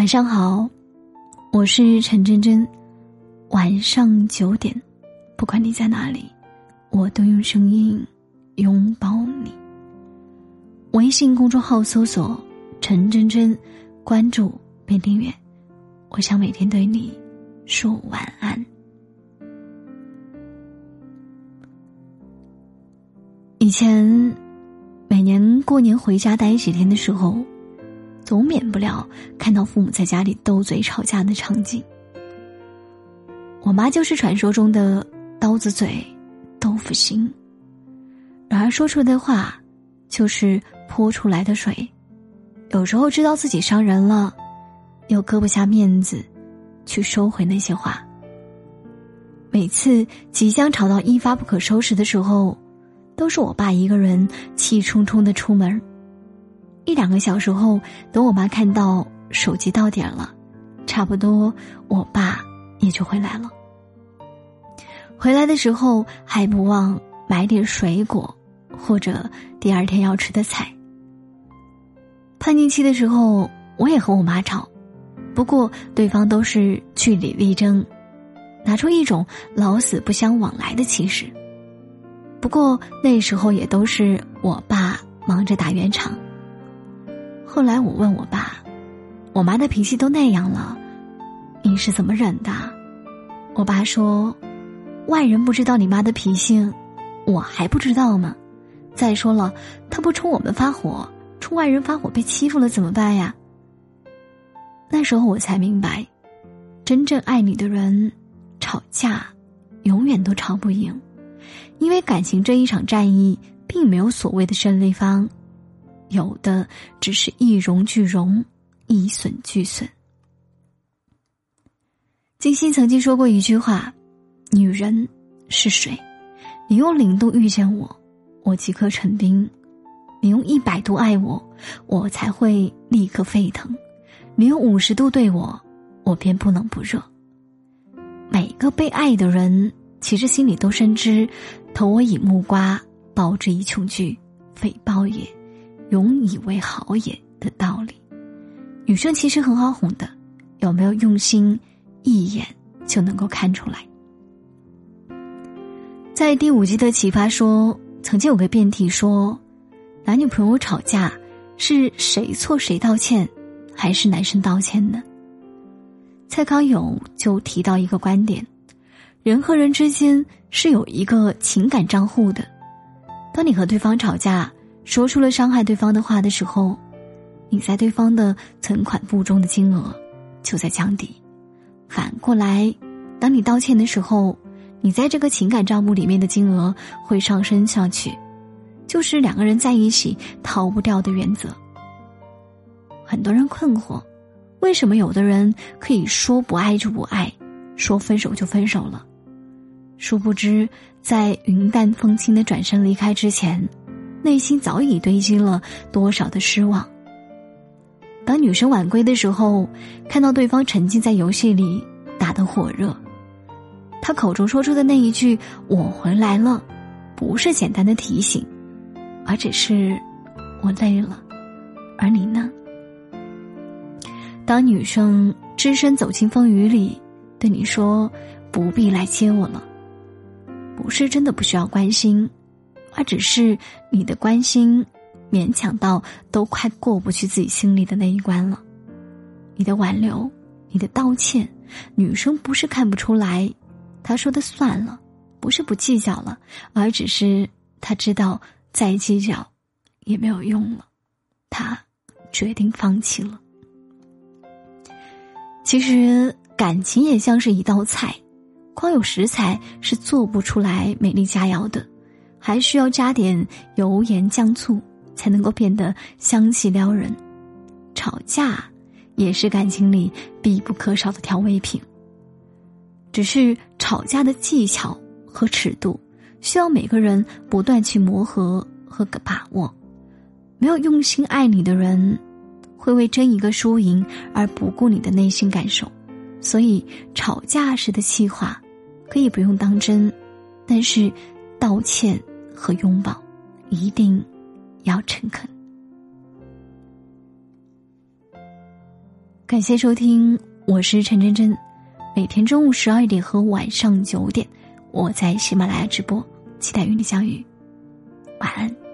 晚上好，我是陈真真。晚上九点，不管你在哪里，我都用声音拥抱你。微信公众号搜索“陈真真”，关注并订阅。我想每天对你说晚安。以前，每年过年回家待几天的时候。总免不了看到父母在家里斗嘴吵架的场景。我妈就是传说中的刀子嘴豆腐心，然而说出来的话就是泼出来的水。有时候知道自己伤人了，又搁不下面子去收回那些话。每次即将吵到一发不可收拾的时候，都是我爸一个人气冲冲的出门。一两个小时后，等我妈看到手机到点了，差不多我爸也就回来了。回来的时候还不忘买点水果，或者第二天要吃的菜。叛逆期的时候，我也和我妈吵，不过对方都是据理力争，拿出一种老死不相往来的气势。不过那时候也都是我爸忙着打圆场。后来我问我爸：“我妈的脾气都那样了，你是怎么忍的？”我爸说：“外人不知道你妈的脾性，我还不知道吗？再说了，她不冲我们发火，冲外人发火被欺负了怎么办呀？”那时候我才明白，真正爱你的人，吵架永远都吵不赢，因为感情这一场战役并没有所谓的胜利方。有的只是一荣俱荣，一损俱损。金星曾经说过一句话：“女人是水，你用零度遇见我，我即刻成冰；你用一百度爱我，我才会立刻沸腾；你用五十度对我，我便不冷不热。”每个被爱的人，其实心里都深知“投我以木瓜，报之以琼琚，非报也。”永以为好也的道理，女生其实很好哄的，有没有用心，一眼就能够看出来。在第五季的启发说，曾经有个辩题说，男女朋友吵架是谁错谁道歉，还是男生道歉呢？蔡康永就提到一个观点：人和人之间是有一个情感账户的，当你和对方吵架。说出了伤害对方的话的时候，你在对方的存款簿中的金额就在降低；反过来，当你道歉的时候，你在这个情感账目里面的金额会上升上去，就是两个人在一起逃不掉的原则。很多人困惑，为什么有的人可以说不爱就不爱，说分手就分手了？殊不知，在云淡风轻的转身离开之前。内心早已堆积了多少的失望。当女生晚归的时候，看到对方沉浸在游戏里打得火热，他口中说出的那一句“我回来了”，不是简单的提醒，而只是我累了。而你呢？当女生只身走进风雨里，对你说“不必来接我了”，不是真的不需要关心。而只是你的关心，勉强到都快过不去自己心里的那一关了。你的挽留，你的道歉，女生不是看不出来，她说的算了，不是不计较了，而只是她知道再计较也没有用了，她决定放弃了。其实感情也像是一道菜，光有食材是做不出来美丽佳肴的。还需要加点油盐酱醋，才能够变得香气撩人。吵架也是感情里必不可少的调味品。只是吵架的技巧和尺度，需要每个人不断去磨合和把握。没有用心爱你的人，会为争一个输赢而不顾你的内心感受。所以，吵架时的气话可以不用当真，但是道歉。和拥抱，一定要诚恳。感谢收听，我是陈真真。每天中午十二点和晚上九点，我在喜马拉雅直播，期待与你相遇。晚安。